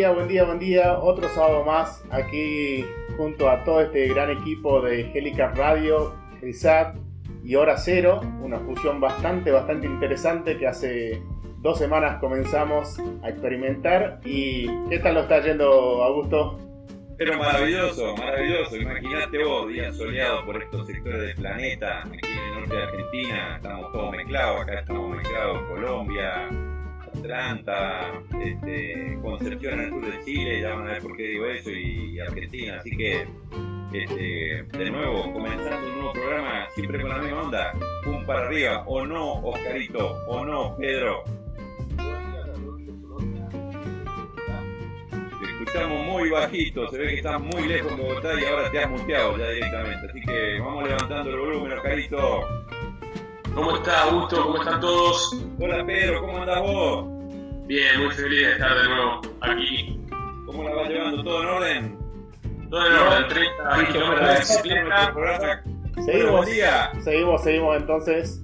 día, buen día, buen día. Otro sábado más aquí junto a todo este gran equipo de Helicar Radio, RISAT y Hora Cero. Una fusión bastante, bastante interesante que hace dos semanas comenzamos a experimentar. ¿Y qué tal lo está yendo, Augusto? Pero maravilloso, maravilloso. Imagínate vos, día soleado por estos sectores del planeta, aquí en el norte de Argentina, estamos todos mezclados, acá estamos mezclados Colombia, Atlanta, este, Concepción en el sur de Chile, ya van a ver por qué digo eso, y, Argentina, así que este, de nuevo, comenzando un nuevo programa, siempre con la misma onda, pum para arriba, o no, Oscarito, o no, Pedro. Te escuchamos muy bajito, se ve que estás muy lejos de Bogotá y ahora te has muteado ya directamente, así que vamos levantando el volumen, Oscarito. ¿Cómo está Augusto? ¿Cómo están todos? Hola Pedro, ¿cómo andás vos? Bien, muy feliz de estar de nuevo aquí. ¿Cómo la vas llevando? ¿Todo en orden? Todo en orden, 30 kilómetros de bicicleta. Seguimos, seguimos, seguimos entonces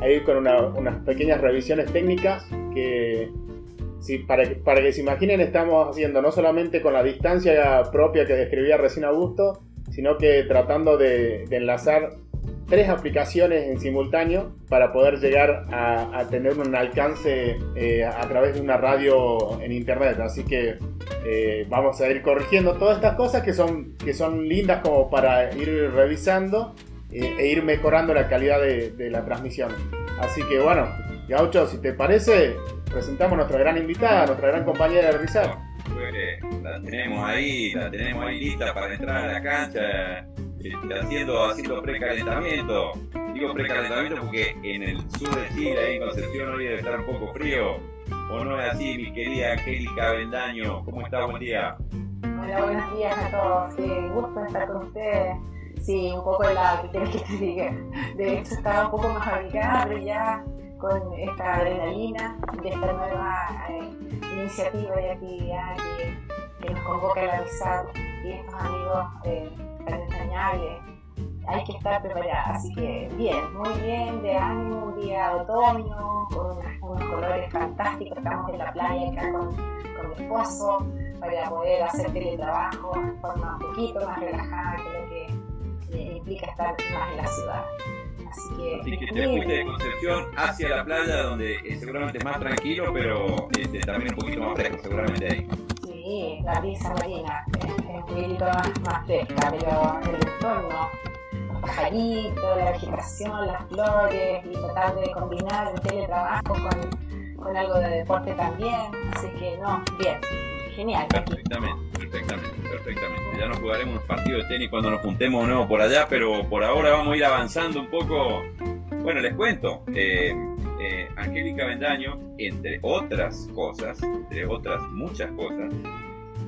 ahí con unas pequeñas revisiones técnicas que para, para que se imaginen estamos haciendo no solamente con la distancia propia que describía recién Augusto, sino que tratando de enlazar tres aplicaciones en simultáneo para poder llegar a, tener un alcance eh, a través de una radio en internet. Así que eh, vamos a ir corrigiendo todas estas cosas que son, que son lindas como para ir revisando eh, e ir mejorando la calidad de, la transmisión. Así que bueno, Gaucho, si te parece, presentamos a nuestra gran invitada, nuestra gran compañera de Rizal. La tenemos ahí, la tenemos ahí lista para entrar a la cancha este, haciendo, haciendo precalentamiento. Digo precalentamiento porque en el sur de Chile, ahí en Concepción, hoy debe estar un poco frío. ¿O no es así, mi querida Angélica Bendaño? ¿Cómo está? Buen día. Hola, buenos días a todos. Qué gusto estar con ustedes. Sí, un poco la que que te diga. De hecho, estaba un poco más abrigada, ya con esta adrenalina de esta nueva eh, iniciativa y actividad que, que, nos convoca el avisado y estos amigos. Eh, entrañable. Hay que estar preparada, así que bien, muy bien, de ánimo, un día de otoño, con unos colores fantásticos, estamos en la playa acá con, con mi esposo para poder hacer teletrabajo de forma un poquito más relajada que lo que implica estar más en la ciudad. Así que, Así que te fuiste de Concepción hacia la playa, donde es seguramente es más tranquilo, pero este, también un poquito más fresco, seguramente ahí. Sí, la brisa marina es, un poquito más, fresca, pero el entorno, los pajaritos, la vegetación, las flores, y tratar de combinar el teletrabajo con, con algo de deporte también. Así que no, bien, genial. Perfectamente, perfectamente, perfectamente. Ya nos jugaremos unos partidos de tenis cuando nos juntemos o no por allá, pero por ahora vamos a ir avanzando un poco. Bueno, les cuento. Eh, eh, Angélica Bendaño, entre otras cosas, entre otras muchas cosas,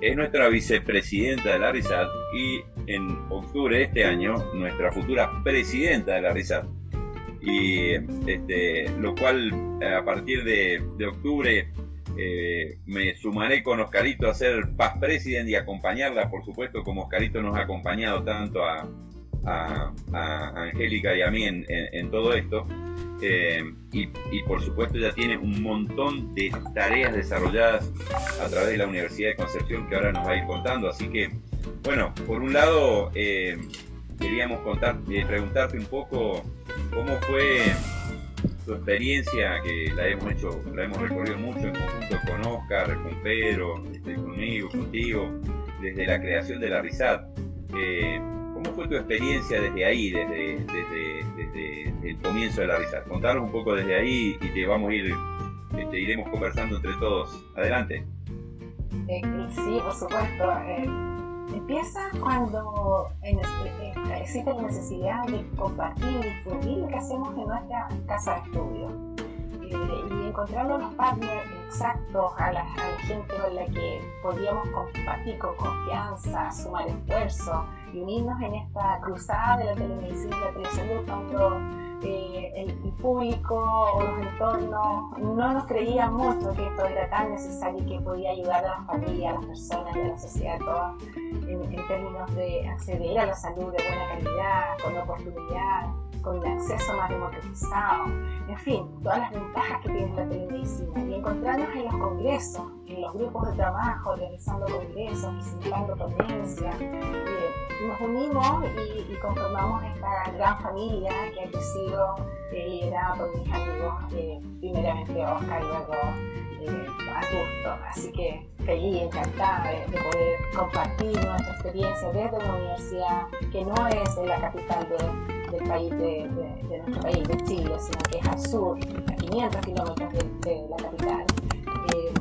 es nuestra vicepresidenta de la RISAT y en octubre de este año nuestra futura presidenta de la RISAT. Y este, lo cual a partir de, octubre eh, me sumaré con Oscarito a ser paz president y acompañarla, por supuesto, como Oscarito nos ha acompañado tanto a, a, Angélica y a mí en todo esto. Eh, y, por supuesto ya tiene un montón de tareas desarrolladas a través de la Universidad de Concepción que ahora nos va a ir contando. Así que, bueno, por un lado eh, queríamos contar, eh, preguntarte un poco cómo fue tu experiencia, que la hemos hecho, la hemos recorrido mucho en conjunto con Oscar, con Pedro, este, conmigo, contigo, desde la creación de la RISAT. ¿Cómo fue tu experiencia desde ahí, desde, desde, el comienzo de la risa? Contanos un poco desde ahí y te vamos a ir, este, iremos conversando entre todos. Adelante. Eh, sí, por supuesto. Eh, empieza cuando existe la necesidad de compartir y difundir lo que hacemos en nuestra casa de estudio y encontrando los partners exactos a la, gente con la que podíamos compartir con confianza, sumar esfuerzo, unirnos en esta cruzada de la telemedicina y la telesalud cuando eh, el, público o los entornos no nos creían mucho que esto era tan necesario y que podía ayudar a las familias, a las personas y a la sociedad toda en, en términos de acceder a la salud de buena calidad, con oportunidad con el acceso más democratizado, en fin, todas las ventajas que tiene la telemedicina y encontrarnos en los congresos, en los grupos de trabajo, organizando congresos, visitando ponencias, eh, nos unimos y, conformamos esta gran familia que ha crecido eh, liderada por mis amigos, eh, primeramente Oscar y luego eh, gusto. Así que feliz, encantada de, poder compartir nuestra experiencia desde una universidad que no es en la capital del país, de, nuestro país, de Chile, sino que es al sur, a 500 kilómetros de, la capital. Eh,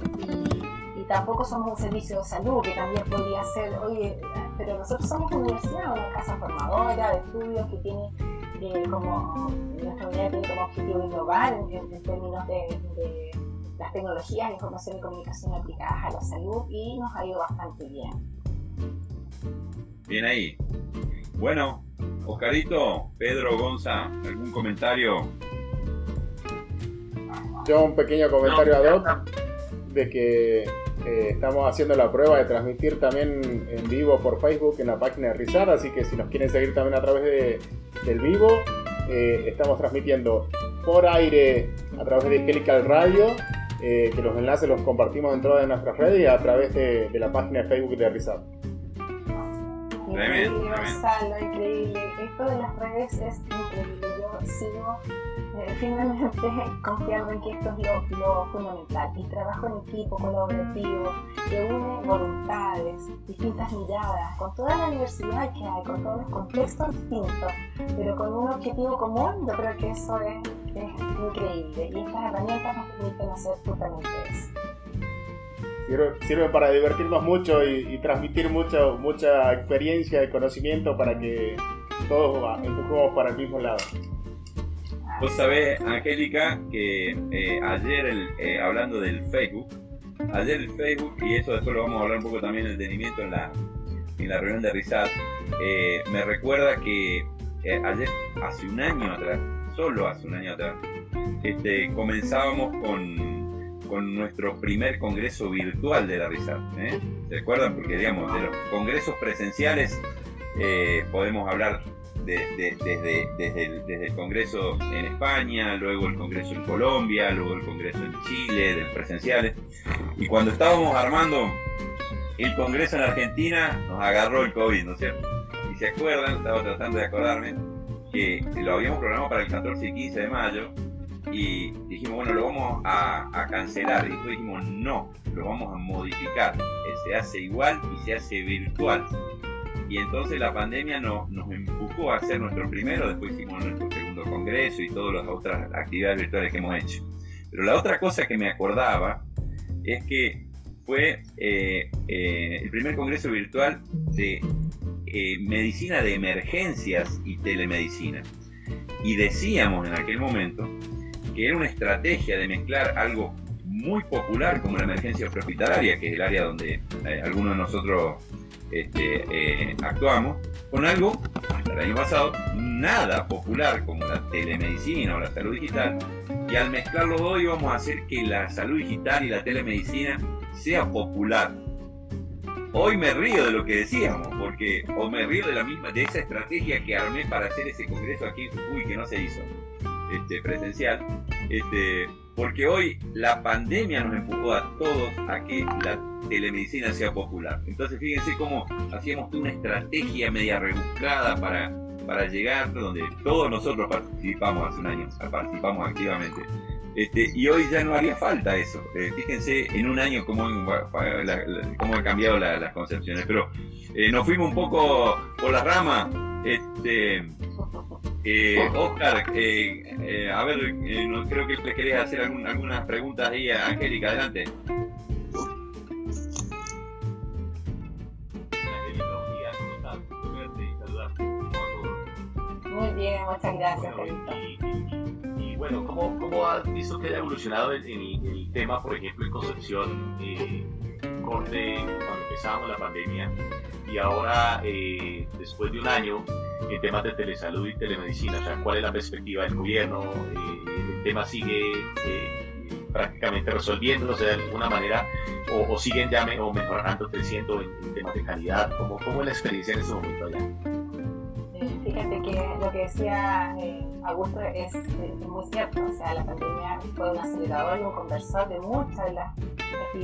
y, tampoco somos un servicio de salud, que también podría ser, oye, pero nosotros somos una universidad, una casa formadora de estudios que tiene eh, como, nuestra unidad tiene como objetivo innovar en, términos de las tecnologías de información y comunicación aplicadas a la salud y nos ha ido bastante bien. Bien ahí. Bueno, Oscarito, Pedro, Gonza, ¿algún comentario? Yo un pequeño comentario a Doc de que eh, estamos haciendo la prueba de transmitir también en vivo por Facebook en la página de Rizar, así que si nos quieren seguir también a través de, del vivo, eh, estamos transmitiendo por aire a través de Helical Radio eh, que los enlaces los compartimos dentro de nuestras redes y a través de, la página de Facebook de Rizal. Increíble, Gonzalo, increíble. Esto de las redes es increíble. Yo sigo eh, finalmente confiando en que esto es lo, fundamental. El trabajo en equipo, colaborativo, que une voluntades, distintas miradas, con toda la diversidad que hay, con todos los contextos distintos, pero con un objetivo común, yo creo que eso es es increíble y estas herramientas nos permiten hacer justamente eso. Sirve, para divertirnos mucho y, transmitir mucho, mucha experiencia y conocimiento para que todos empujemos para el mismo lado. Vos sabés, Angélica, que eh, ayer, eh, hablando del Facebook, ayer el Facebook, y eso después lo vamos a hablar un poco también el detenimiento en la, en la reunión de Rizal, eh, me recuerda que ayer, hace un año atrás, solo hace un año atrás, este, comenzábamos con, con nuestro primer congreso virtual de la RISAT. ¿eh? ¿Se acuerdan? Porque, digamos, de los congresos presenciales eh, podemos hablar desde, desde, el, Congreso en España, luego el Congreso en Colombia, luego el Congreso en Chile, de presenciales. Y cuando estábamos armando el Congreso en Argentina, nos agarró el COVID, ¿no es cierto? Y se acuerdan, estaba tratando de acordarme, que lo habíamos programado para el 14 y 15 de mayo y dijimos, bueno, lo vamos a, cancelar. Y después dijimos, no, lo vamos a modificar. Se hace igual y se hace virtual. Y entonces la pandemia nos empujó a hacer nuestro primero, después hicimos nuestro segundo congreso y todas las otras actividades virtuales que hemos hecho. Pero la otra cosa que me acordaba es que fue eh, eh, el primer congreso virtual de eh, medicina de emergencias y telemedicina. Y decíamos en aquel momento que era una estrategia de mezclar algo muy popular como la emergencia hospitalaria, que es el área donde eh, algunos de nosotros este, eh, actuamos, con algo, hasta el año pasado, nada popular como la telemedicina o la salud digital, y al mezclar los dos íbamos a hacer que la salud digital y la telemedicina sea popular, Hoy me río de lo que decíamos, porque o me río de la misma, de esa estrategia que armé para hacer ese congreso aquí en Jujuy que no se hizo, este, presencial, este, porque hoy la pandemia nos empujó a todos a que la telemedicina sea popular. Entonces fíjense cómo hacíamos una estrategia media rebuscada para, para llegar donde todos nosotros participamos hace un año, participamos activamente. Este, y hoy ya no haría falta eso. Eh, fíjense en un año cómo, cómo han cambiado las concepciones. Pero eh, nos fuimos un poco por la rama. Este, eh, Oscar, eh, a ver, creo que le querías hacer algunas preguntas ahí a Angélica. Adelante. Muy bien, muchas gracias bueno, ¿cómo, cómo has visto que ha evolucionado el, el, tema, por ejemplo, en Concepción, eh, corte cuando empezamos la pandemia y ahora, eh, después de un año, en temas de telesalud y telemedicina, o sea, cuál es la perspectiva del gobierno, eh, el tema sigue eh, prácticamente resolviéndose de alguna manera o, siguen ya o mejorando, creciendo en, temas de calidad, ¿Cómo, ¿cómo es la experiencia en este momento allá? Fíjate que lo que decía Augusto es, muy cierto, o sea, la pandemia fue un acelerador y un conversor de muchas de las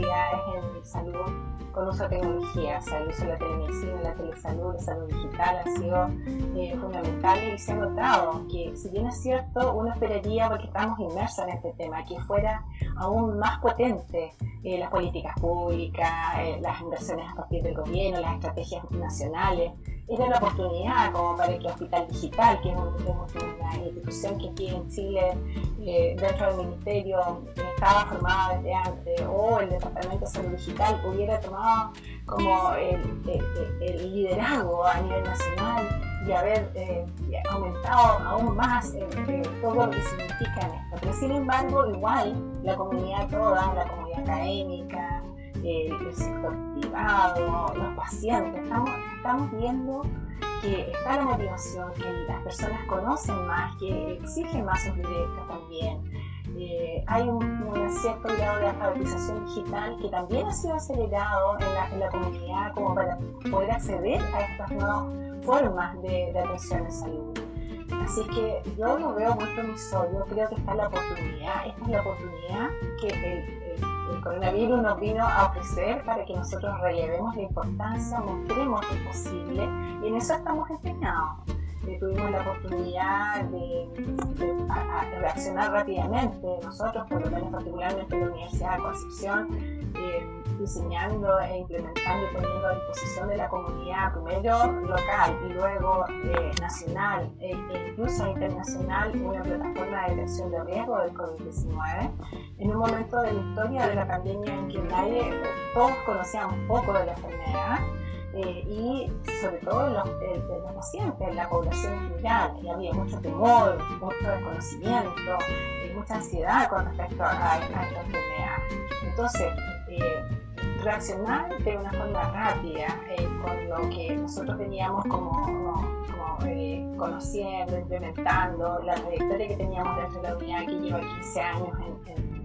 en salud con uso de tecnología, el uso de la telemedicina, la telesalud, la salud digital ha sido eh, fundamental y se ha notado que si bien es cierto, uno esperaría, porque estamos inmersos en este tema, que fuera aún más potente eh, las políticas públicas, eh, las inversiones a partir del gobierno, las estrategias nacionales, era la oportunidad como para que Hospital Digital, que es, una institución que aquí en Chile, eh, dentro del Ministerio, estaba formada desde antes, o el Departamento de Salud Digital hubiera tomado como el, liderazgo a nivel nacional y haber eh, aumentado aún más eh, todo lo que significa esto. Pero sin embargo, igual la comunidad toda, la comunidad académica, el sector privado, los pacientes. Estamos, estamos viendo que está la motivación, que las personas conocen más, que exigen más sus derechos también. Eh, hay un, cierto grado de alfabetización digital que también ha sido acelerado en la, en la comunidad como para poder acceder a estas nuevas formas de, de atención en salud. Así que yo lo veo muy promisorio, creo que está la oportunidad, esta es la oportunidad que el, el coronavirus nos vino a ofrecer para que nosotros relevemos la importancia, mostremos es posible y en eso estamos empeñados. Tuvimos la oportunidad de, reaccionar rápidamente, nosotros, por lo menos particularmente en la Universidad de Concepción, eh, diseñando e implementando y poniendo a disposición de la comunidad, primero local y luego eh, nacional e, e, incluso internacional, una plataforma de detección de riesgo del COVID-19, en un momento de la historia de la pandemia en que nadie, todos conocíamos poco de la enfermedad. Eh, y sobre todo los, eh, los, pacientes, la población en general, y había mucho temor, mucho desconocimiento, mucha ansiedad con respecto a, esta enfermedad. Entonces, reaccionar de una forma rápida eh, con lo que nosotros teníamos como, eh, conociendo, implementando, la trayectoria que teníamos dentro de la unidad que lleva 15 años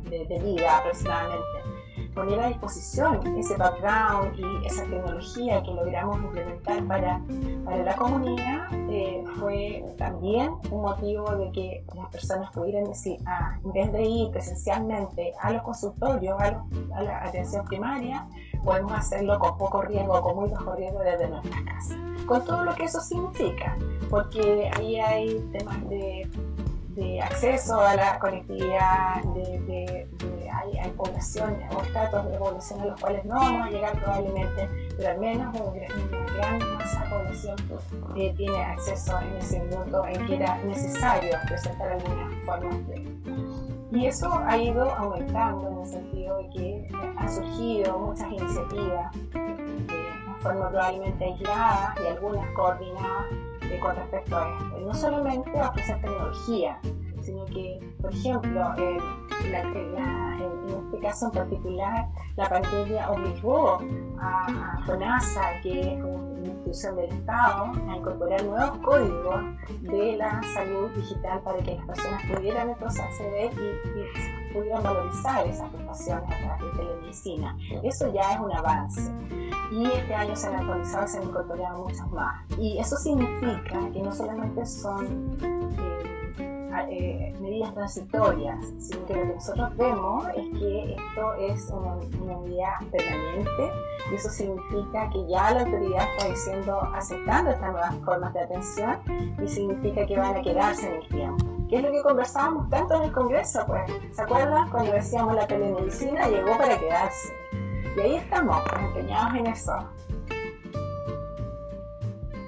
de vida aproximadamente poner a disposición ese background y esa tecnología que logramos implementar para, para la comunidad eh, fue también un motivo de que las personas pudieran decir, ah, en vez de ir presencialmente a los consultorios, a, a la atención primaria, podemos hacerlo con poco riesgo, con muy bajo riesgo desde nuestras casas. Con todo lo que eso significa, porque ahí hay temas de de acceso a la conectividad, de, hay, hay, población o estratos de población a los cuales no vamos a llegar probablemente, pero al menos una, gran masa de población eh, tiene acceso en ese minuto en que era necesario presentar algunas formas de... Y eso ha ido aumentando en el sentido de que han surgido muchas iniciativas de forma probablemente aislada y algunas coordinadas con respecto a esto. Y no solamente a ofrecer tecnología, sino que, por ejemplo, en, este caso en particular, la pandemia obligó a, a FONASA, que es una institución del Estado, a incorporar nuevos códigos de la salud digital para que las personas pudieran entonces acceder y, pudieran valorizar esas prestaciones a través de telemedicina. Eso ya es un avance y este año se han actualizado y se han incorporado muchas más. Y eso significa que no solamente son eh, eh, medidas transitorias, sino que lo que nosotros vemos es que esto es una, una medida permanente y eso significa que ya la autoridad está diciendo, aceptando estas nuevas formas de atención y significa que van a quedarse en el tiempo. ¿Qué es lo que conversábamos tanto en el Congreso? Pues, ¿se acuerdan? Cuando decíamos la telemedicina llegó para quedarse. Y ahí estamos, pues, empeñados en eso.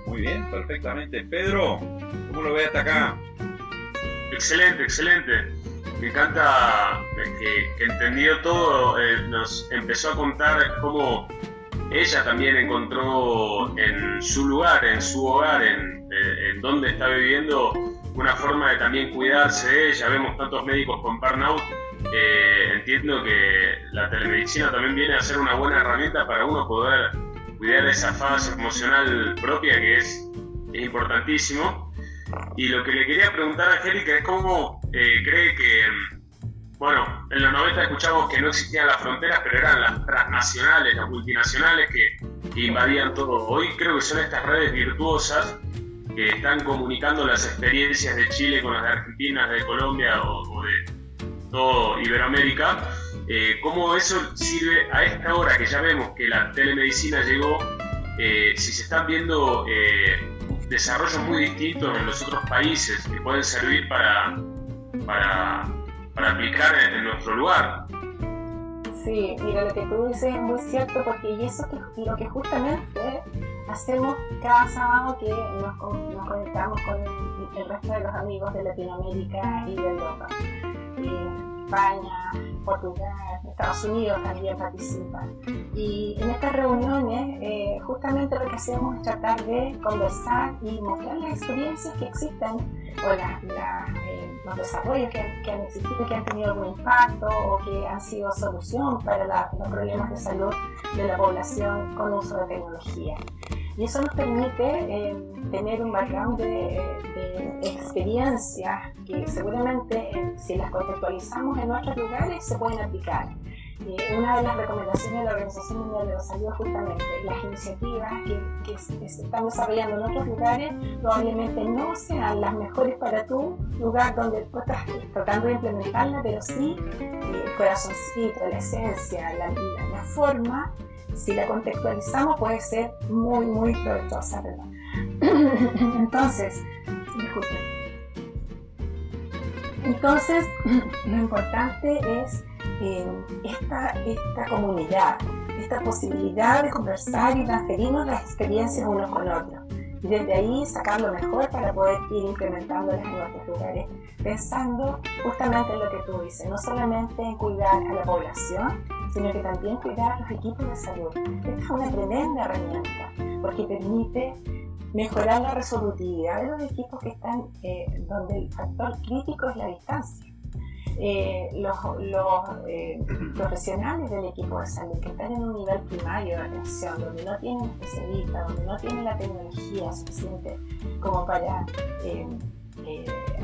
Muy bien, perfectamente. Pedro, ¿cómo lo ves hasta acá? Excelente, excelente. Me encanta que, entendió todo, eh, nos empezó a contar cómo ella también encontró en su lugar, en su hogar, en, eh, donde está viviendo, una forma de también cuidarse de ella. Vemos tantos médicos con burnout eh, entiendo que la telemedicina también viene a ser una buena herramienta para uno poder cuidar esa fase emocional propia que es, importantísimo. Y lo que le quería preguntar a Angélica es cómo eh, cree que, bueno, en los 90 escuchamos que no existían las fronteras, pero eran las transnacionales, las multinacionales que, invadían todo. Hoy creo que son estas redes virtuosas que están comunicando las experiencias de Chile con las de Argentina, de Colombia o, de todo Iberoamérica, eh, cómo eso sirve a esta hora que ya vemos que la telemedicina llegó, eh, si se están viendo desarrollos muy distintos en los otros países que pueden servir para, para, aplicar en, nuestro lugar. Sí, mira, lo que tú dices es muy cierto porque y eso que, lo que justamente hacemos cada sábado que nos, conectamos con el, resto de los amigos de Latinoamérica y de Europa. España, Portugal, Estados Unidos también participan. Y en estas reuniones eh, justamente lo que hacemos es tratar de conversar y mostrar las experiencias que existen o eh, los desarrollos que, han existido, que han tenido algún impacto o que han sido solución para los problemas de salud de la población con uso de tecnología. Y eso nos permite eh, tener un background de, experiencias que seguramente eh, si las contextualizamos en otros lugares se pueden aplicar. Eh, una de las recomendaciones de la Organización Mundial de la Salud es justamente las iniciativas que, se están desarrollando en otros lugares probablemente no sean las mejores para tu lugar donde tú estás tratando de implementarla, pero sí el corazoncito, la esencia, la, la forma si la contextualizamos puede ser muy, muy provechosa, ¿verdad? Entonces, disculpen. Entonces, lo importante es eh, esta, esta comunidad, esta posibilidad de conversar y transferirnos las experiencias unos con otros. Y desde ahí sacar lo mejor para poder ir implementándolas en nuestros lugares, pensando justamente en lo que tú dices, no solamente en cuidar a la población, sino que también cuidar a los equipos de salud. Esta es una tremenda herramienta porque permite mejorar la resolutividad de los equipos que están eh, donde el factor crítico es la distancia. Eh, los, eh, profesionales del equipo de salud que están en un nivel primario de atención, donde no tienen especialistas, donde no tienen la tecnología suficiente como para eh,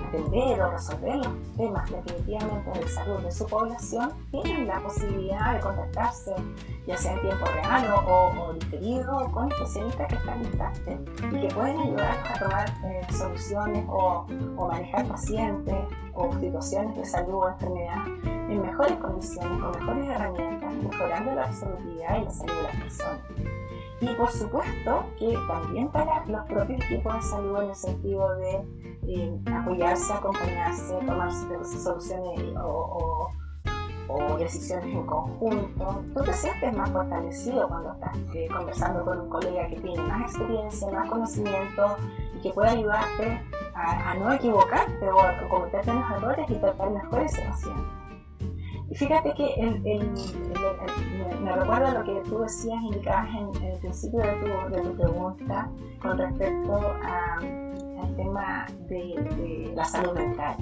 atender o resolver los temas definitivamente de salud de su población, tienen la posibilidad de contactarse, ya sea en tiempo real o, o diferido, con especialistas que están en y que pueden ayudarnos a tomar eh, soluciones o, o, manejar pacientes o situaciones de salud o enfermedad en mejores condiciones, con mejores herramientas, mejorando la resolutividad y la salud de las personas. Y por supuesto que también para los propios equipos de salud en el sentido de apoyarse, acompañarse, tomar soluciones o, decisiones en conjunto. Tú te sientes más fortalecido cuando estás eh, conversando con un colega que tiene más experiencia, más conocimiento y que puede ayudarte a, no equivocarte o a cometer menos errores y tratar mejor ese paciente. Fíjate que el, me recuerda lo que tú decías, indicabas en, el principio de tu, de tu pregunta con respecto al tema de, la salud mental.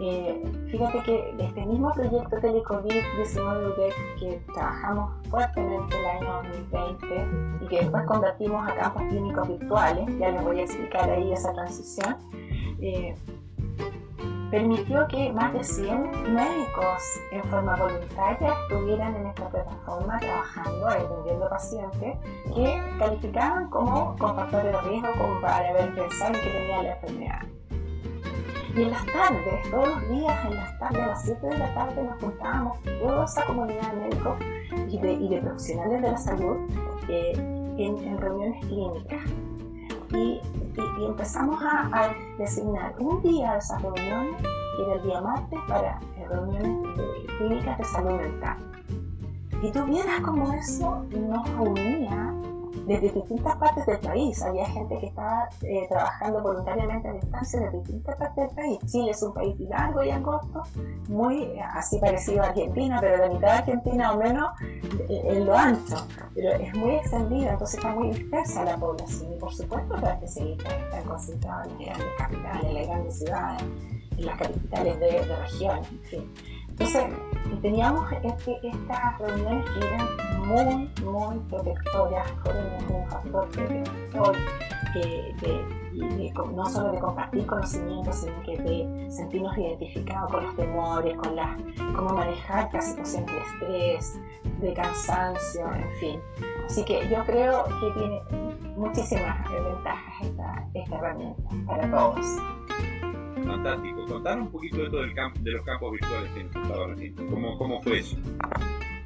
Eh, fíjate que este mismo proyecto Telecovid-19 que trabajamos fuertemente el año 2020 y que después convertimos a campos clínicos virtuales, ya les voy a explicar ahí esa transición, eh, permitió que más de 100 médicos en forma voluntaria estuvieran en esta plataforma trabajando, atendiendo pacientes que calificaban como con factores de riesgo como para haber pensado que tenían la enfermedad. Y en las tardes, todos los días, en las tardes, a las 7 de la tarde, nos juntábamos toda esa comunidad de médicos y de, profesionales de la salud eh, en reuniones clínicas y, empezamos a, designar un día de esas reuniones, que era el día martes, para reuniones clínicas de salud mental. Y tú vieras cómo eso nos unía desde distintas partes del país. Había gente que estaba eh, trabajando voluntariamente a distancia desde distintas partes del país. Chile es un país largo y angosto, muy eh, así parecido a Argentina, pero la mitad de Argentina o menos eh, en lo ancho. Pero es muy extendida, entonces está muy dispersa la población. Y por supuesto que que seguir están concentrados en las capitales, en las grandes ciudades, en las capitales de, de regiones, en fin. Entonces, teníamos este, estas reuniones que eran muy, muy protectoras, fueron un factor protector no solo de compartir conocimientos, sino que de sentirnos identificados con los temores, con las, cómo manejar las situaciones de estrés, de cansancio, en fin. Así que yo creo que tiene muchísimas ventajas esta, esta herramienta para todos. Fantástico. Contar un poquito de, todo el campo, de los campos virtuales que nos ¿Cómo, ¿Cómo fue eso?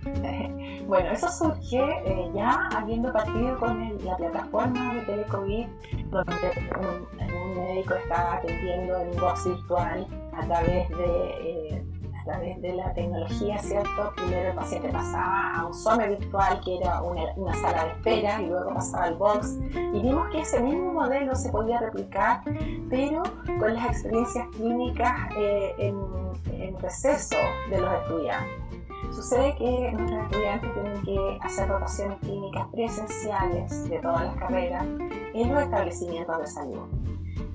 Bueno, eso surge eh, ya habiendo partido con la plataforma de Telecovid, donde un, médico estaba atendiendo en box virtual a través de eh, a través de la tecnología, ¿cierto? Primero el paciente pasaba a un SOME virtual, que era una, sala de espera, y luego pasaba al box. Y vimos que ese mismo modelo se podía replicar, pero con las experiencias clínicas eh, en, en receso de los estudiantes. Sucede que nuestros estudiantes tienen que hacer rotaciones clínicas presenciales de todas las carreras en los establecimientos de salud.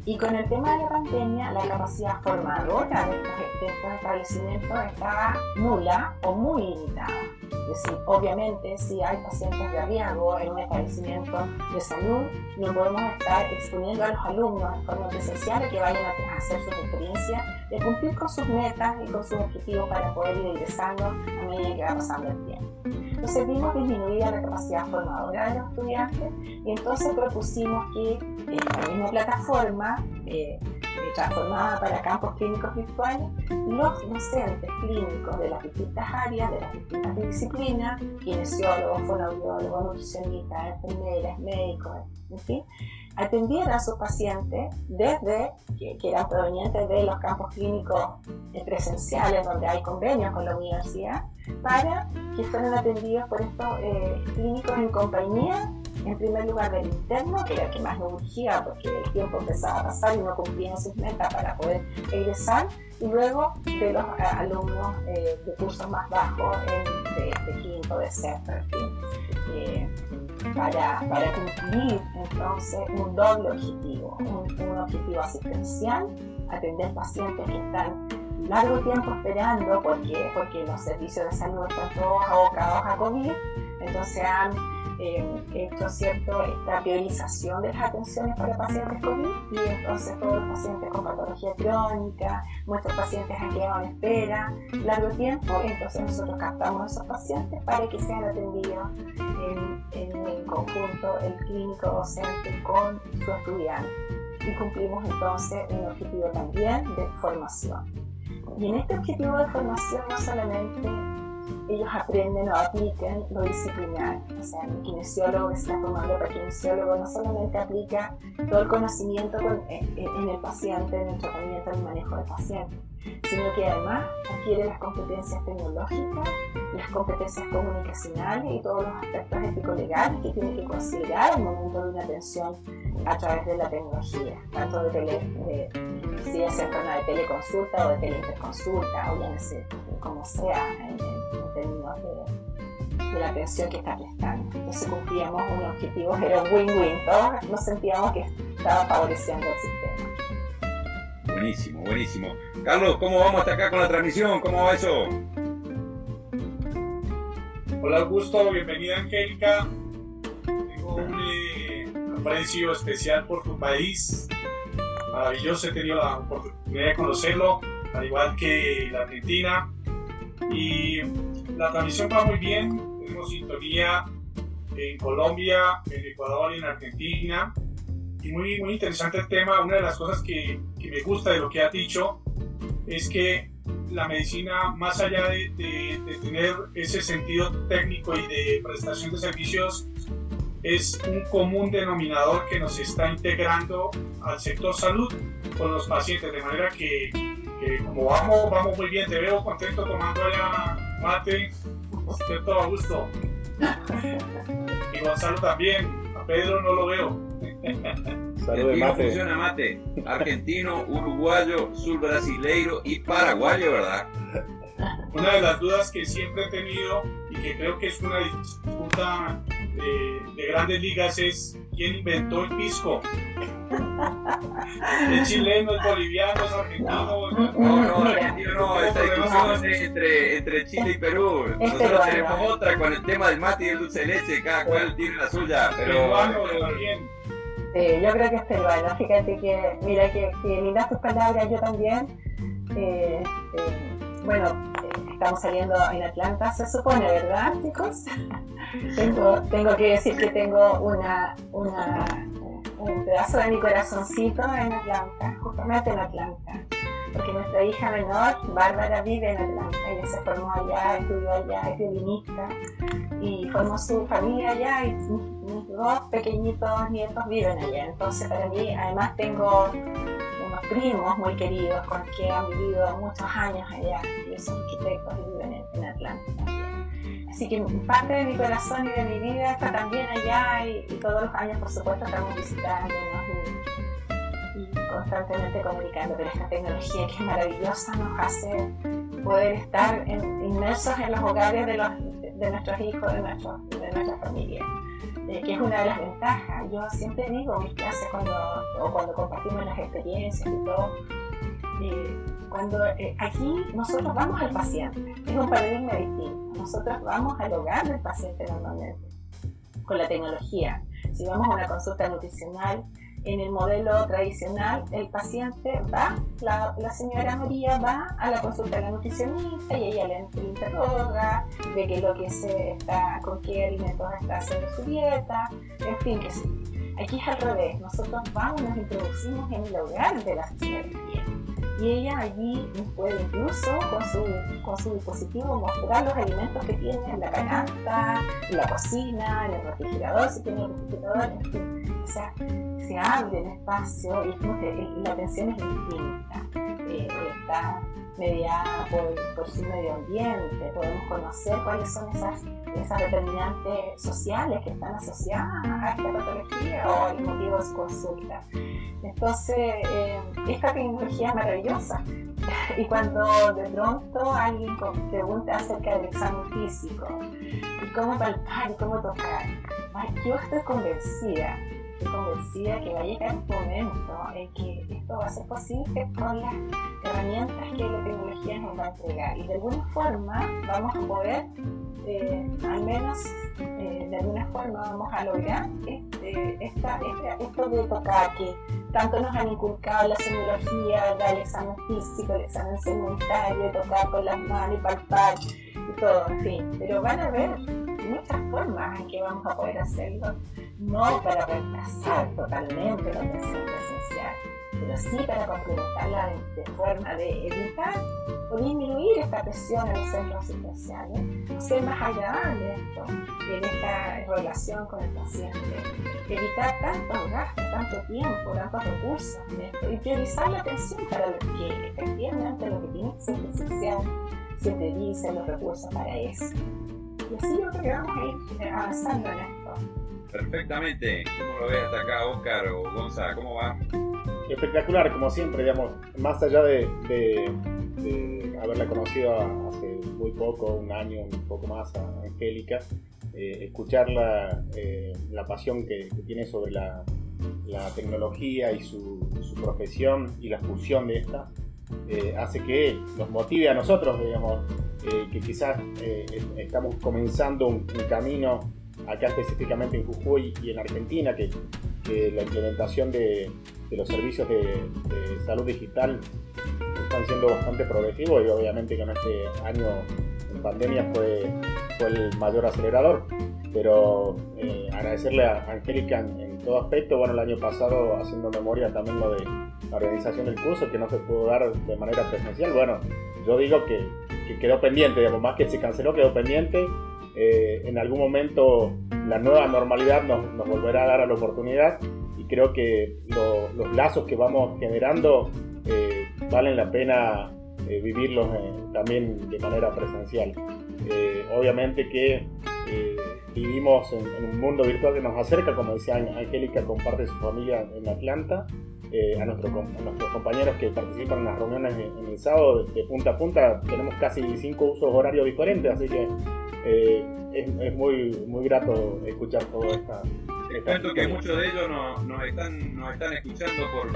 Y con el tema de la pandemia, la capacidad formadora de estos, establecimientos estaba nula o muy limitada. Es decir, obviamente, si hay pacientes de riesgo en un establecimiento de salud, no podemos estar exponiendo a los alumnos en forma presencial que vayan a hacer sus experiencias de cumplir con sus metas y con sus objetivos para poder ir ingresando a medida que va pasando el tiempo. Entonces vimos disminuida la capacidad formadora de los estudiantes y entonces propusimos que esta misma plataforma, eh, transformada para campos clínicos virtuales, los docentes clínicos de las distintas áreas, de las distintas disciplinas, kinesiólogos, fonoaudiólogos, nutricionistas, enfermeras, médicos, en fin, atendieran a sus pacientes desde que, eran provenientes de los campos clínicos presenciales donde hay convenios con la universidad para que fueran atendidos por estos eh, clínicos en compañía en primer lugar del interno, que era el que más nos urgía porque el tiempo empezaba a pasar y no cumplían sus metas para poder egresar, y luego de los eh, alumnos eh, de cursos más bajos, de, quinto, de sexto, en fin para, para cumplir entonces un doble objetivo, un, objetivo asistencial, atender pacientes que están largo tiempo esperando porque, porque los servicios de salud están todos abocados a COVID, entonces han eh, hecho cierto esta priorización de las atenciones para pacientes COVID y entonces todos los pacientes con patología crónica, muchos pacientes han quedado en espera largo tiempo, entonces nosotros captamos a esos pacientes para que sean atendidos en, en el conjunto, el clínico docente con su estudiante y cumplimos entonces un objetivo también de formación. Y en este objetivo de formación no solamente ellos aprenden o aplican lo disciplinar. O sea, el kinesiólogo está formando para kinesiólogo no solamente aplica todo el conocimiento en, el paciente, en el tratamiento, en el manejo del paciente, sino que además adquiere las competencias tecnológicas, las competencias comunicacionales y todos los aspectos ético-legales que tiene que considerar al momento de una atención a través de la tecnología, tanto de, tele, de si es en forma de teleconsulta o de teleinterconsulta, o sé, como sea en, términos de, la atención que está prestando. Entonces cumplíamos un objetivo, era un win-win, todos nos sentíamos que estaba favoreciendo el sistema. Buenísimo, buenísimo. Carlos, ¿cómo vamos hasta acá con la transmisión? ¿Cómo va eso? Hola Augusto, bienvenida Angélica. Tengo un eh, aprecio especial por tu país. Maravilloso, he tenido la oportunidad de conocerlo, al igual que la Argentina. Y la transmisión va muy bien, tenemos sintonía en Colombia, en Ecuador y en Argentina. Y muy, muy interesante el tema. Una de las cosas que, que me gusta de lo que has dicho es que la medicina, más allá de, de, tener ese sentido técnico y de prestación de servicios, es un común denominador que nos está integrando al sector salud con los pacientes, de manera que, como vamos, vamos muy bien, te veo contento tomando ya mate, ¿cierto, Augusto? Y Gonzalo también, a Pedro no lo veo. Salud mate. funciona mate. Argentino, uruguayo, sur brasileiro y paraguayo, ¿verdad? Una de las dudas que siempre he tenido y que creo que es una disputa de, grandes ligas es quién inventó el pisco. es chileno, es boliviano, es argentino. No, no, argentino no, esta discusión es entre, entre Chile y Perú. Nosotros tenemos otra con el tema del mate y el dulce de leche, cada cual tiene la suya, pero... Sí, yo creo que es peruano, fíjate que, mira, que, que lindas tus palabras, yo también. Eh, eh, bueno, eh, estamos saliendo en Atlanta, se supone, ¿verdad, chicos? tengo, tengo que decir que tengo una, una, un pedazo de mi corazoncito en Atlanta, justamente en Atlanta. Porque nuestra hija menor, Bárbara, vive en Atlanta. Ella se formó allá, estudió allá, es violinista y formó su familia allá y mis dos pequeñitos nietos viven allá. Entonces, para mí, además, tengo unos primos muy queridos con que han vivido muchos años allá. Ellos son arquitectos y viven en, Atlanta también. Así que parte de mi corazón y de mi vida está también allá y, todos los años, por supuesto, estamos visitándonos y, y, constantemente comunicando. Pero esta tecnología que es maravillosa nos hace poder estar inmersos en los hogares de, los, de nuestros hijos, de, nuestros, de nuestra familia. Eh, que es una de las ventajas. Yo siempre digo mis clases cuando, o cuando compartimos las experiencias y todo, eh, cuando eh, aquí nosotros vamos al paciente, es un paradigma distinto. Nosotros vamos al hogar del paciente normalmente, con la tecnología. Si vamos a una consulta nutricional, en el modelo tradicional, el paciente va, la, señora María va a la consulta de la nutricionista y ella le interroga, ve qué lo que se está, con qué alimentos está haciendo su dieta, en fin, que sí. Aquí es al revés, nosotros vamos, nos introducimos en el hogar de la señora María y ella allí puede incluso con su, con su dispositivo mostrar los alimentos que tiene en la canasta, en la cocina, en el refrigerador, si tiene el refrigerador, en fin. O sea, se abre el espacio y, la atención es distinta. Eh, está mediada por, por, su medio ambiente, podemos conocer cuáles son esas, esas determinantes sociales que están asociadas a esta patología o el motivo de su consulta. Entonces, eh, esta tecnología es maravillosa. Y cuando de pronto alguien pregunta acerca del examen físico y cómo palpar y cómo tocar, yo estoy convencida convencida que va a llegar un momento en que esto va a ser posible con las herramientas que la tecnología nos va a entregar. Y de alguna forma vamos a poder, eh, al menos eh, de alguna forma vamos a lograr este, esta, esto de tocar que tanto nos han inculcado la semiología, el examen físico, el examen segmentario, tocar con las manos y palpar y todo, en fin. Pero van a haber muchas formas en que vamos a poder hacerlo no para reemplazar totalmente la atención presencial, pero sí para complementarla de, forma de evitar o disminuir esta presión en los centros asistenciales, ser más agradable esto, en esta relación con el paciente, evitar tantos gastos, tanto tiempo, tantos recursos esto y priorizar la atención para lo que efectivamente lo que tiene que ser esencial se utilicen los recursos para eso. Y así yo creo que vamos a ir avanzando en esto. Perfectamente. ¿Cómo lo ves hasta acá, Oscar o Gonza? ¿Cómo va? Espectacular, como siempre, digamos, más allá de, de, haberla conocido hace muy poco, un año, un poco más a Angélica, eh, escuchar la, eh, la pasión que, tiene sobre la, la tecnología y su, su, profesión y la fusión de esta, eh, hace que nos motive a nosotros, digamos, que quizás estamos comenzando un, un camino acá específicamente en Jujuy y en Argentina, que, la implementación de, los servicios de, salud digital están siendo bastante progresivos y obviamente que en este año en pandemia fue, fue el mayor acelerador. Pero eh, agradecerle a Angélica en, todo aspecto. Bueno, el año pasado, haciendo memoria también lo de la organización del curso, que no se pudo dar de manera presencial. Bueno, yo digo que, que quedó pendiente, digamos, más que se canceló, quedó pendiente eh, en algún momento la nueva normalidad nos, nos, volverá a dar la oportunidad y creo que los lazos que vamos generando eh, valen la pena eh, vivirlos también de manera presencial. obviamente que vivimos en, un mundo virtual que nos acerca, como decía Angélica, comparte su familia en Atlanta. A, nuestros compañeros que participan en las reuniones en, el sábado de, punta a punta tenemos casi cinco usos horarios diferentes, así que eh, es, muy, muy grato escuchar toda esta, Les cuento que muchos de ellos nos, están, nos están escuchando por,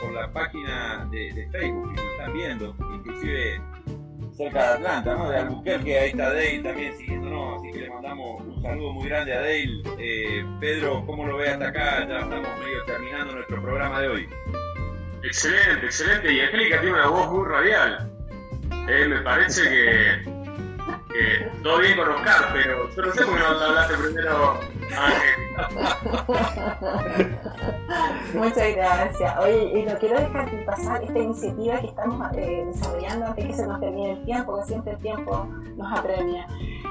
por, la página de, Facebook y nos están viendo, inclusive cerca de Atlanta, ¿no? de Albuquerque, ahí está Dale también siguiéndonos, así que le mandamos un saludo muy grande a Dale. Eh, Pedro, ¿cómo lo ve hasta acá? Ya estamos medio terminando nuestro programa de hoy. Excelente, excelente, y Angélica tiene una voz muy radial. Eh, me parece que todo bien con pero yo no sé por hablaste primero Muchas gracias. Oye, y no quiero dejar de pasar esta iniciativa que estamos eh, desarrollando antes que se nos termine el tiempo, que siempre el tiempo nos apremia.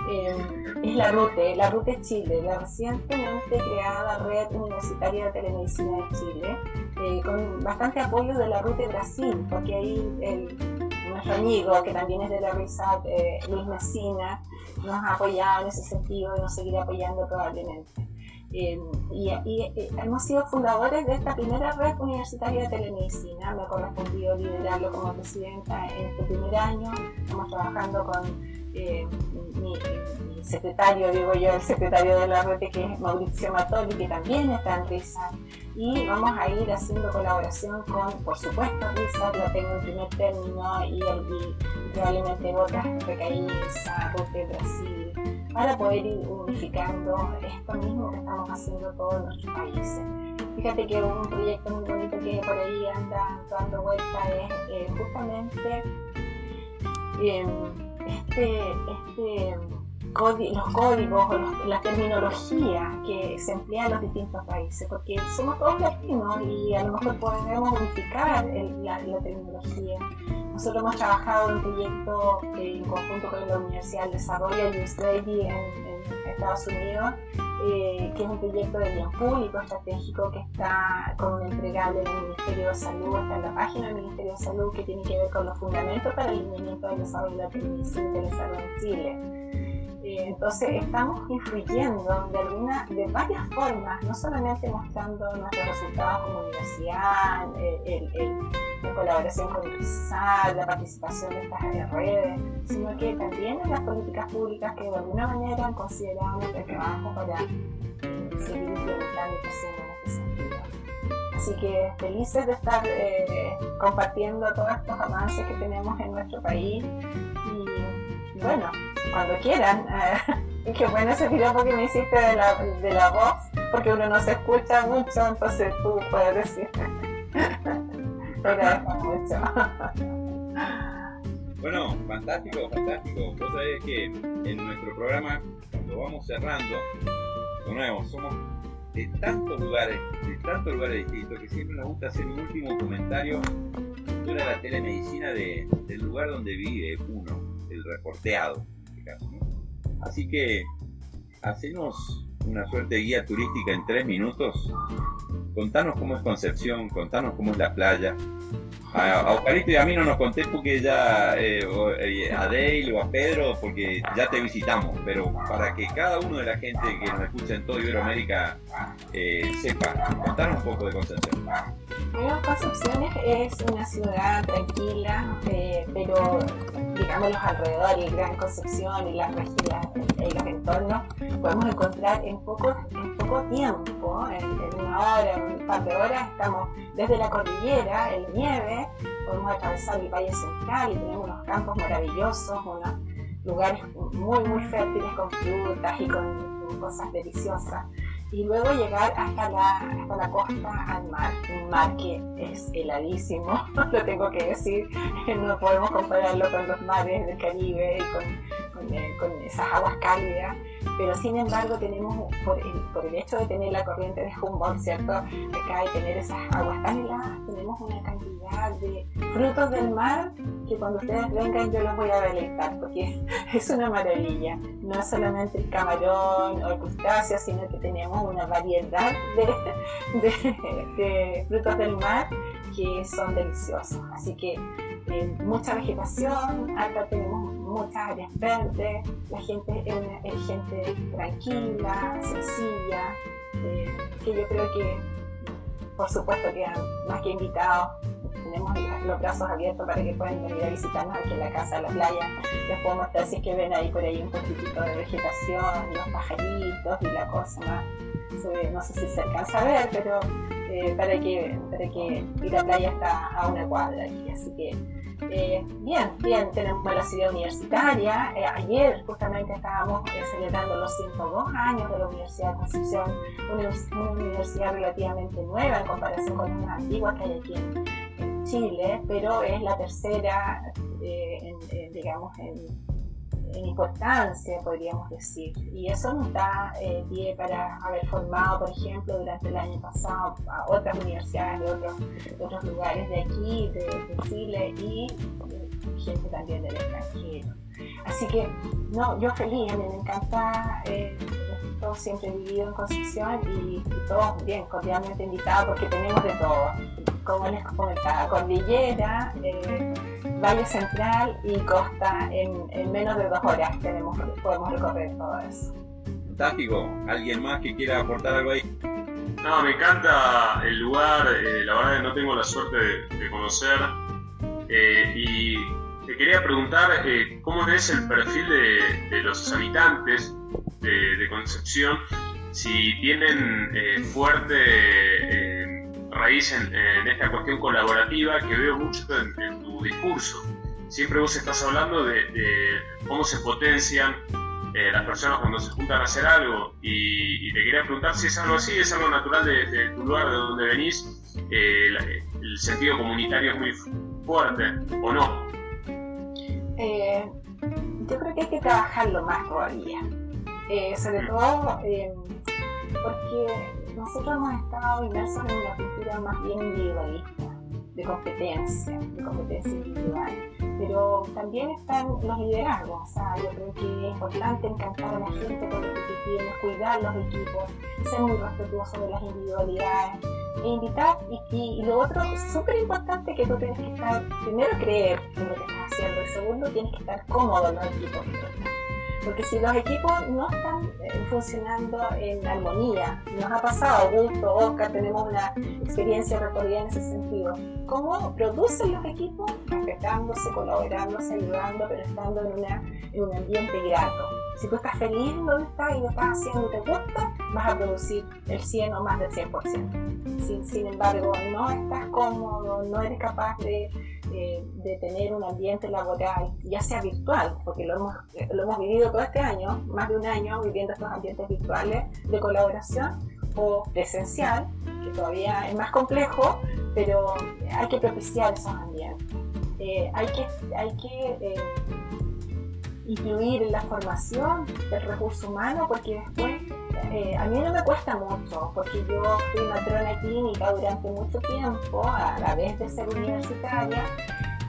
Eh, es la RUTE, la RUTE Chile, la recientemente creada Red Universitaria de Telemedicina de Chile, eh, con bastante apoyo de la RUTE Brasil, porque ahí nuestro amigo, que también es de la risa, eh, Luis Messina, nos ha apoyado en ese sentido y nos seguirá apoyando probablemente. Eh, y, eh, hemos sido fundadores de esta primera red universitaria de telemedicina. Me ha correspondido liderarlo como presidenta en este primer año. Estamos trabajando con mi, secretario, digo yo, el secretario de la red, que es Mauricio Matoli, que también está en RISA. Y vamos a ir haciendo colaboración con, por supuesto, RISA, lo tengo en primer término, y, probablemente otras recaídas, de Brasil, para poder ir unificando esto mismo que estamos haciendo todos nuestros países. Fíjate que un proyecto muy bonito que por ahí anda dando vuelta es eh, justamente eh, este, este los códigos o la terminología que se emplea en los distintos países, porque somos todos latinos y a lo mejor podemos unificar la, terminología. Nosotros hemos trabajado en un proyecto en conjunto con la Universidad del Desarrollo, USDA, en, en Estados Unidos, eh, que es un proyecto de bien público estratégico que está con un entregable del Ministerio de Salud, está en la página del Ministerio de Salud que tiene que ver con los fundamentos para el alineamiento del desarrollo de la y del salud en Chile. Eh, entonces estamos influyendo de, alguna, de varias formas, no solamente mostrando nuestros resultados como universidad, eh, la colaboración con el SAL, la participación de estas redes, sino que también en las políticas públicas que de alguna manera han considerado nuestro trabajo para eh, seguir implementando y creciendo en este sentido. Así que felices de estar compartiendo todos estos avances que tenemos en nuestro país y bueno, cuando quieran. y qué bueno ese piropo que me hiciste de la, de la voz, porque uno no se escucha mucho, entonces tú puedes decir. Te mucho. Bueno, fantástico, fantástico. Vos sabés que en nuestro programa, cuando vamos cerrando, de nuevo, somos de tantos lugares, de tantos lugares distintos, que siempre nos gusta hacer un último comentario sobre la telemedicina de, del lugar donde vive uno, reporteado. Así que hacemos una suerte de guía turística en tres minutos. Contanos cómo es Concepción, contanos cómo es la playa. A, Oscarito y a mí no nos conté porque ya, eh, eh, a Dale o a Pedro, porque ya te visitamos, pero para que cada uno de la gente que nos escucha en toda Iberoamérica eh, sepa, contanos un poco de Concepción. Bueno, Concepción es una ciudad tranquila, pero digamos los alrededores, Gran Concepción y las regiones y los entornos, podemos encontrar en poco, en poco tiempo, en, una hora, un par de horas, estamos desde la cordillera, el nieve, podemos atravesar el Valle Central y tenemos unos campos maravillosos, unos lugares muy, muy fértiles con frutas y con cosas deliciosas. Y luego llegar hasta la, hasta la costa al mar, un mar que es heladísimo, lo tengo que decir, no podemos compararlo con los mares del Caribe y con, con, eh, con esas aguas cálidas, pero sin embargo tenemos, por el, por el hecho de tener la corriente de Humboldt, ¿cierto? Acá y tener esas aguas tan heladas, tenemos una cantidad de frutos del mar que cuando ustedes vengan yo los voy a deleitar porque es una maravilla. No solamente el camarón o el crustáceo, sino que tenemos una variedad de, frutos del mar que son deliciosos. Así que eh, mucha vegetación, acá tenemos muchas áreas verdes, la gente es, gente tranquila, sencilla, eh, que yo creo que por supuesto quedan más que invitados tenemos los brazos abiertos para que puedan venir a visitarnos aquí en la casa de la playa. Les puedo mostrar si es que ven ahí por ahí un poquitito de vegetación, los pajaritos y la cosa más, no sé si se alcanza a ver, pero eh, para, que, para que la playa está a una cuadra aquí, así que eh, bien, bien, tenemos la ciudad universitaria. Eh, ayer justamente estábamos celebrando los 102 años de la Universidad de Concepción, una, universidad relativamente nueva en comparación con las antiguas que hay aquí en, Chile, pero es la tercera, digamos, en en importancia, podríamos decir. Y eso nos da eh, pie para haber formado, por ejemplo, durante el año pasado a otras universidades de otros, otros lugares de aquí, de, Chile y gente también del extranjero. Así que, no, yo feliz, me encanta, eh, siempre he vivido en Concepción y, y, todos bien, cordialmente invitados porque tenemos de todo. Como les comentaba, cordillera, eh, Valle Central y Costa en, menos de dos horas tenemos, podemos recorrer todo eso. Fantástico. ¿Alguien más que quiera aportar algo ahí? No, me encanta el lugar, eh, la verdad que no tengo la suerte de, conocer. Eh, y te quería preguntar eh, cómo es el perfil de, los habitantes de, Concepción, si tienen fuerte raíz en, esta cuestión colaborativa que veo mucho en, tu discurso. Siempre vos estás hablando de, cómo se potencian eh, las personas cuando se juntan a hacer algo y, te quería preguntar si es algo así, es algo natural de, tu lugar, de donde venís, eh, el sentido comunitario es muy fuerte o no. Eh, yo creo que hay que trabajarlo más todavía, sobre mm. todo porque nosotros hemos estado inmersos en una cultura más bien individualista, de competencia, de competencia individual. Pero también están los liderazgos, o sea, yo creo que es importante encantar a la gente con lo que tienes, cuidar los equipos, ser muy respetuoso de las individualidades, e invitar, y, y, lo otro, súper importante que tú tienes que estar, primero creer en lo que estás haciendo, y segundo, tienes que estar cómodo en los equipos que tú estás. Porque si los equipos no están eh, funcionando en armonía, nos ha pasado, Augusto, Oscar, tenemos una experiencia recorrida en ese sentido. ¿Cómo producen los equipos? Respetándose, colaborándose, ayudando, pero estando en, una, en un ambiente grato. Si tú estás feliz donde estás y lo estás haciendo y te gusta, vas a producir el 100 o más del 100%. Sin, sin embargo, no estás cómodo, no eres capaz de de tener un ambiente laboral, ya sea virtual, porque lo hemos, lo hemos vivido todo este año, más de un año viviendo estos ambientes virtuales de colaboración, o presencial, que todavía es más complejo, pero hay que propiciar esos ambientes. Eh, hay que, hay que eh, incluir en la formación del recurso humano, porque después eh, a mí no me cuesta mucho, porque yo fui matrona clínica durante mucho tiempo, a la vez de ser universitaria,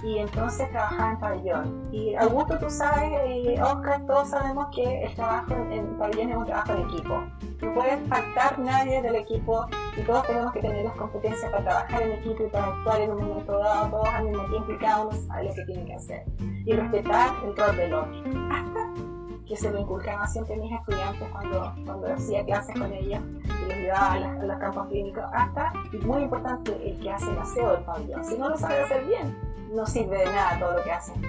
y entonces trabajaba en pabellón. Y Augusto, tú sabes, eh, Oscar, todos sabemos que el trabajo en, pabellón es un trabajo en equipo. No puede faltar nadie del equipo y todos tenemos que tener las competencias para trabajar en equipo y para actuar en un momento dado, todos al mismo tiempo y cada uno lo que tiene que hacer. Y respetar el rol del otro. Hasta que se lo inculcaba siempre a mis estudiantes cuando, cuando hacía clases con ellos y los llevaba a, los campos clínicos, hasta, y muy importante, el que hace el aseo del pabellón. Si no lo sabe hacer bien, no sirve de nada todo lo que hacen.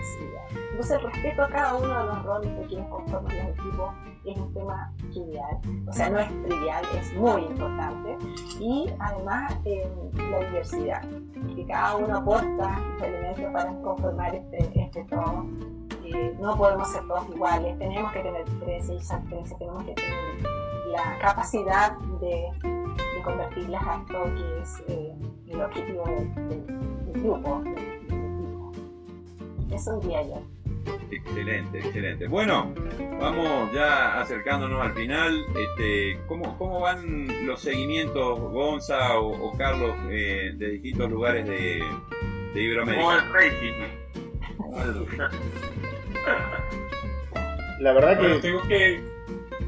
Entonces, el respeto a cada uno de los roles de quienes conforman los equipos es un tema trivial. O sea, no es trivial, es muy importante. Y además, la diversidad, que cada uno aporta elementos para conformar este, este todo no podemos ser todos iguales, tenemos que tener diferencias y tenemos que tener la capacidad de, de convertirlas a esto que es eh, el objetivo del, grupo, Eso diría yo. Excelente, excelente. Bueno, vamos ya acercándonos al final. Este, ¿cómo, ¿Cómo van los seguimientos, Gonza o, Carlos, eh, de distintos lugares de, de Iberoamérica? ¿Cómo el rating? La verdad que. tengo que,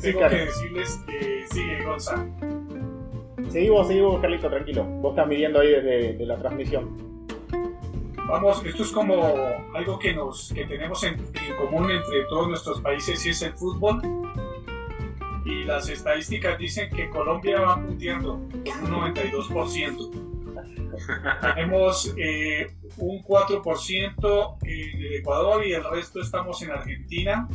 tengo que decirles que sigue Gonzalo. Seguimos, seguimos, Carlito, tranquilo. Vos estás midiendo ahí desde la transmisión. Vamos, esto es como algo que, nos, que tenemos en, común entre todos nuestros países y es el fútbol. Y las estadísticas dicen que Colombia va punteando con un 92%. Tenemos eh, un 4% en el Ecuador y el resto estamos en Argentina.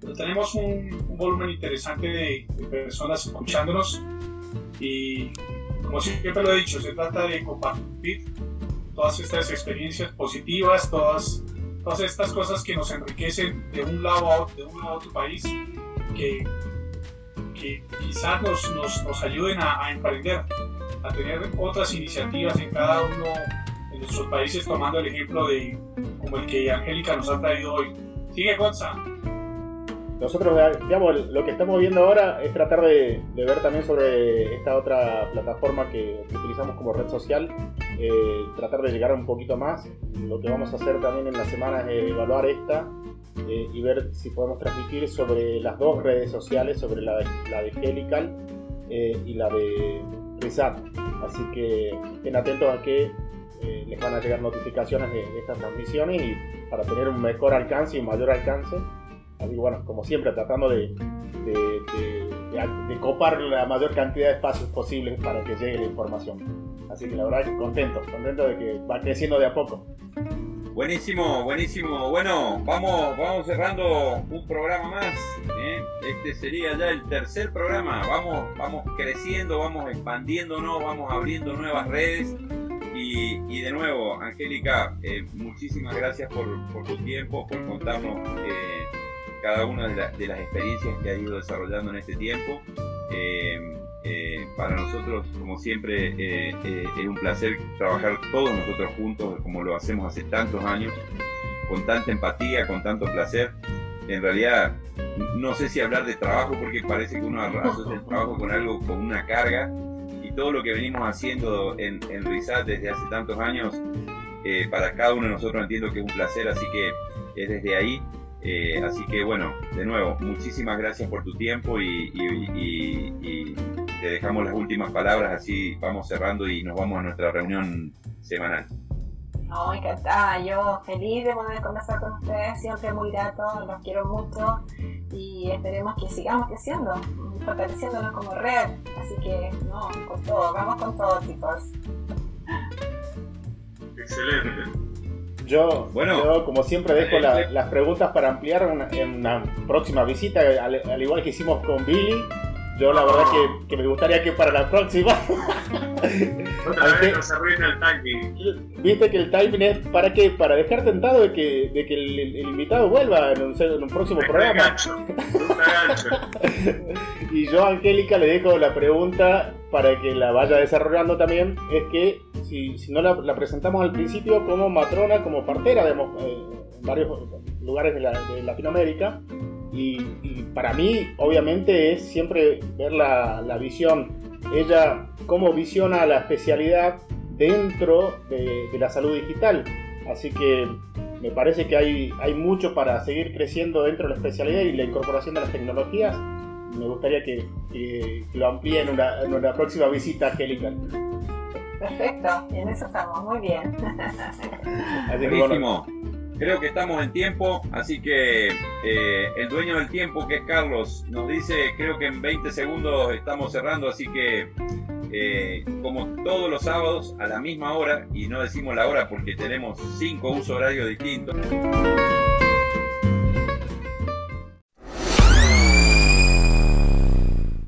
pero tenemos un, volumen interesante de, personas escuchándonos y como siempre lo he dicho, se trata de compartir todas estas experiencias positivas, todas, todas estas cosas que nos enriquecen de un lado a otro, de un lado a otro país, que, que quizás nos, nos, nos ayuden a, a emprender, a tener otras iniciativas en cada uno de nuestros países, tomando el ejemplo de como el que Angélica nos ha traído hoy. Sigue, Gonza. Nosotros, digamos, lo que estamos viendo ahora es tratar de, ver también sobre esta otra plataforma que, utilizamos como red social, eh, tratar de llegar un poquito más. Lo que vamos a hacer también en la semana es evaluar esta eh, y ver si podemos transmitir sobre las dos redes sociales, sobre la de, la de Helical eh, y la de Resat. Así que estén atentos a que les van a llegar notificaciones de, de estas transmisiones y para tener un mejor alcance y un mayor alcance Así bueno, como siempre, tratando de, de, copar la mayor cantidad de espacios posibles para que llegue la información. Así que la verdad que contento, contento de que va creciendo de a poco. Buenísimo, buenísimo. Bueno, vamos, vamos cerrando un programa más. ¿eh? Este sería ya el tercer programa. Vamos, vamos creciendo, vamos expandiéndonos, vamos abriendo nuevas redes. Y, de nuevo, Angélica, eh, muchísimas gracias por, por, tu tiempo, por contarnos eh, cada una de, las experiencias que ha ido desarrollando en este tiempo. Eh, eh, para nosotros, como siempre, eh, es un placer trabajar todos nosotros juntos, como lo hacemos hace tantos años, con tanta empatía, con tanto placer. En realidad, no sé si hablar de trabajo, porque parece que uno asocia el trabajo con algo, con una carga, y todo lo que venimos haciendo en, en desde hace tantos años, para cada uno de nosotros entiendo que es un placer, así que es desde ahí eh, así que bueno, de nuevo, muchísimas gracias por tu tiempo y, te dejamos las últimas palabras, así vamos cerrando y nos vamos a nuestra reunión semanal. No, encantada, yo feliz de poder conversar con ustedes, siempre muy grato, los quiero mucho y esperemos que sigamos creciendo, fortaleciéndonos como red, así que no, con todo, vamos con todo chicos. Excelente. Yo, bueno, como siempre, dejo las preguntas para ampliar en una próxima visita, al, igual que hicimos con Billy. Yo la verdad que, me gustaría que para la próxima... Otra vez nos arruina el timing. Viste que el timing es para qué? Para dejar tentado de que, de que el, invitado vuelva en un, en un próximo programa. y yo a Angélica le dejo la pregunta para que la vaya desarrollando también, es que si, si no la, presentamos al principio como matrona, como partera, eh, en varios lugares de, Latinoamérica, y, para mí, obviamente, es siempre ver la, la, visión, ella cómo visiona la especialidad dentro de, la salud digital. Así que me parece que hay, hay mucho para seguir creciendo dentro de la especialidad y la incorporación de las tecnologías. Me gustaría que, lo amplíe en una, en una próxima visita, Angélica. Perfecto, y en eso estamos, muy bien. Buenísimo. Creo que estamos en tiempo, así que eh, el dueño del tiempo, que es Carlos, nos dice, creo que en 20 segundos estamos cerrando, así que eh, como todos los sábados a la misma hora, y no decimos la hora porque tenemos cinco usos horarios distintos.